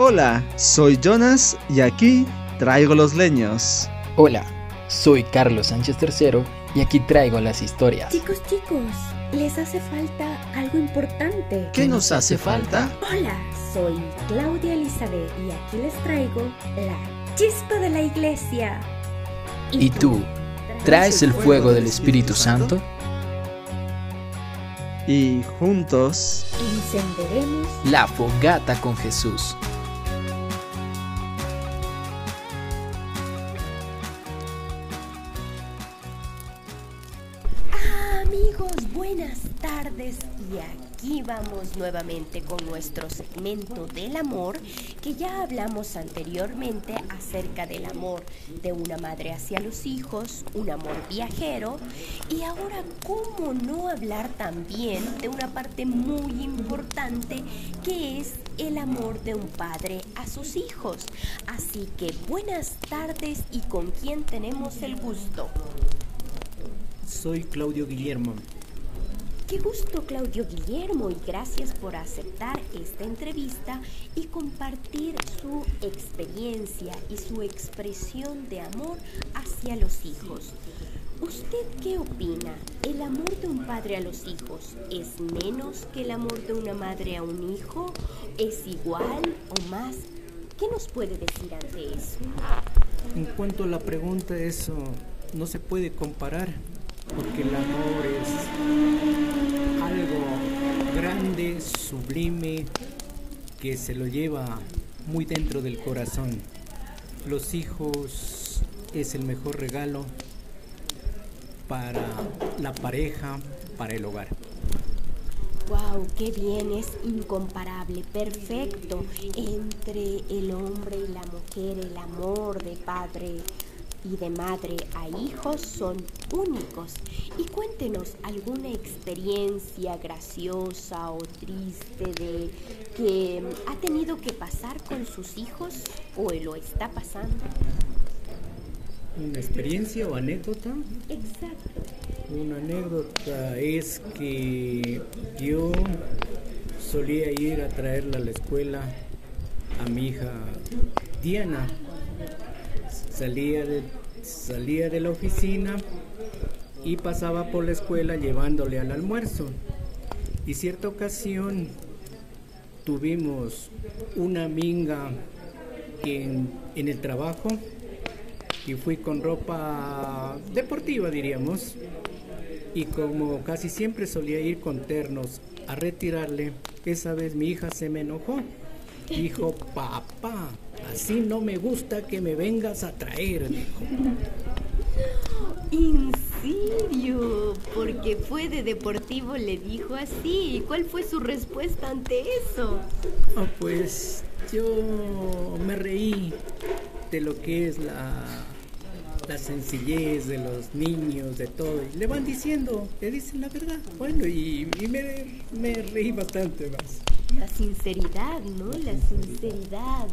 Hola, soy Jonas y aquí traigo los leños. Hola, soy Carlos Sánchez III y aquí traigo las historias. Chicos, chicos, les hace falta algo importante. ¿Qué nos hace falta? Hola, soy Claudia Elizabeth y aquí les traigo la chispa de la iglesia. ¿Y tú? ¿Traes el fuego del Espíritu Santo? Y juntos encenderemos La fogata con Jesús. Y aquí vamos nuevamente con nuestro segmento del amor que ya hablamos anteriormente acerca del amor de una madre hacia los hijos, un amor viajero y ahora cómo no hablar también de una parte muy importante que es el amor de un padre a sus hijos. Así que buenas tardes y con quién tenemos el gusto. Soy Claudio Guillermo. Qué gusto Claudio Guillermo y gracias por aceptar esta entrevista y compartir su experiencia y su expresión de amor hacia los hijos. ¿Usted qué opina? ¿El amor de un padre a los hijos es menos que el amor de una madre a un hijo? ¿Es igual o más? ¿Qué nos puede decir ante eso? En cuanto a la pregunta, eso no se puede comparar porque el amor es grande, sublime, que se lo lleva muy dentro del corazón. Los hijos es el mejor regalo para la pareja, para el hogar. Wow, qué bien, es incomparable, perfecto entre el hombre y la mujer, el amor de padre y de madre a hijos son únicos. Y cuéntenos alguna experiencia graciosa o triste de que ha tenido que pasar con sus hijos o lo está pasando. ¿Una experiencia o anécdota? Exacto. Una anécdota es que yo solía ir a traerla a la escuela a mi hija Diana. Salía de, salía de la oficina y pasaba por la escuela llevándole al almuerzo. Y cierta ocasión tuvimos una minga en, en el trabajo y fui con ropa deportiva, diríamos. Y como casi siempre solía ir con ternos a retirarle, esa vez mi hija se me enojó. Dijo, papá, así no me gusta que me vengas a traer, dijo. ¿En serio? Porque fue de deportivo, le dijo así. ¿Y cuál fue su respuesta ante eso? Ah, pues yo me reí de lo que es la, la sencillez de los niños, de todo. Y le van diciendo, le dicen la verdad. Bueno, y, y me, me reí bastante más. La sinceridad, ¿no? La sinceridad,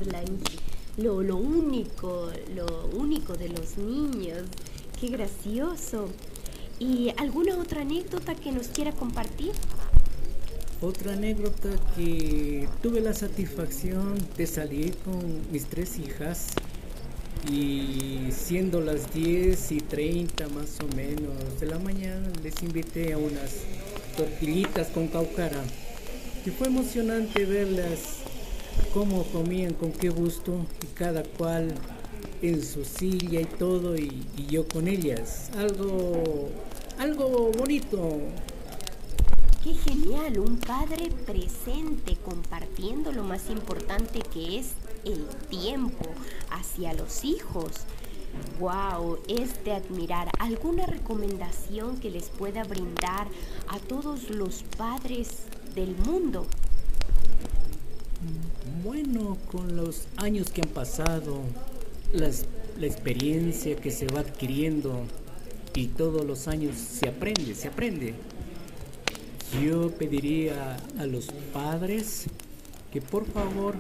lo, lo único, lo único de los niños. Qué gracioso. ¿Y alguna otra anécdota que nos quiera compartir? Otra anécdota que tuve la satisfacción de salir con mis tres hijas y siendo las 10 y 30 más o menos de la mañana les invité a unas tortillitas con caucara y fue emocionante verlas cómo comían, con qué gusto y cada cual en su silla y todo y, y yo con ellas. Algo, algo bonito. Qué genial, un padre presente compartiendo lo más importante que es el tiempo hacia los hijos. Wow, es de admirar. ¿Alguna recomendación que les pueda brindar a todos los padres del mundo? Bueno, con los años que han pasado, las, la experiencia que se va adquiriendo y todos los años se aprende, se aprende. Yo pediría a los padres que por favor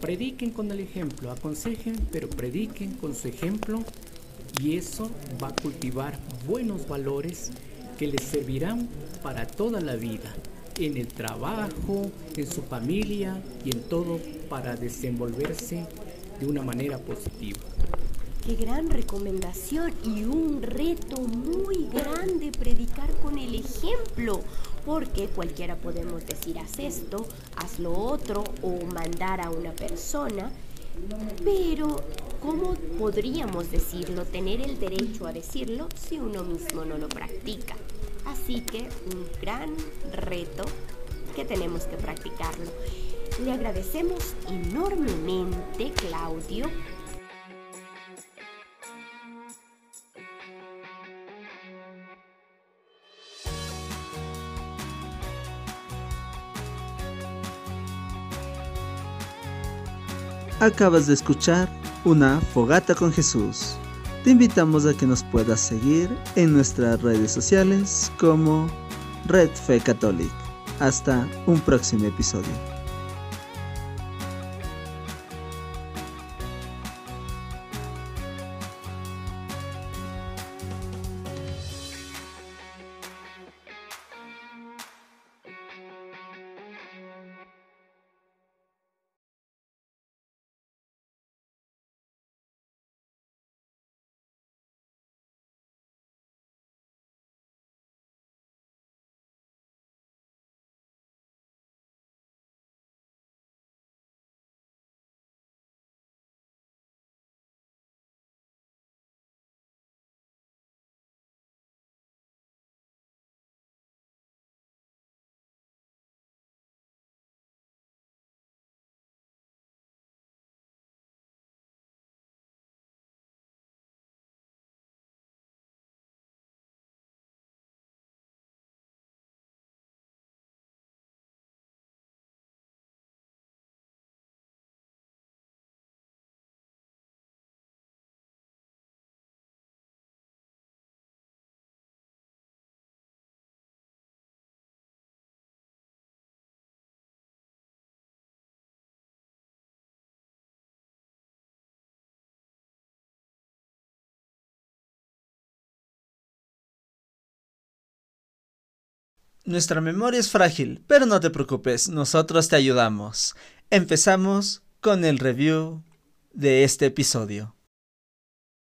prediquen con el ejemplo, aconsejen, pero prediquen con su ejemplo y eso va a cultivar buenos valores que les servirán para toda la vida. En el trabajo, en su familia y en todo para desenvolverse de una manera positiva. Qué gran recomendación y un reto muy grande predicar con el ejemplo, porque cualquiera podemos decir haz esto, haz lo otro o mandar a una persona, pero ¿cómo podríamos decirlo, tener el derecho a decirlo si uno mismo no lo practica? Así que un gran reto que tenemos que practicarlo. Le agradecemos enormemente, Claudio, Acabas de escuchar una fogata con Jesús. Te invitamos a que nos puedas seguir en nuestras redes sociales como Red Fe Catholic. Hasta un próximo episodio. Nuestra memoria es frágil, pero no te preocupes, nosotros te ayudamos. Empezamos con el review de este episodio.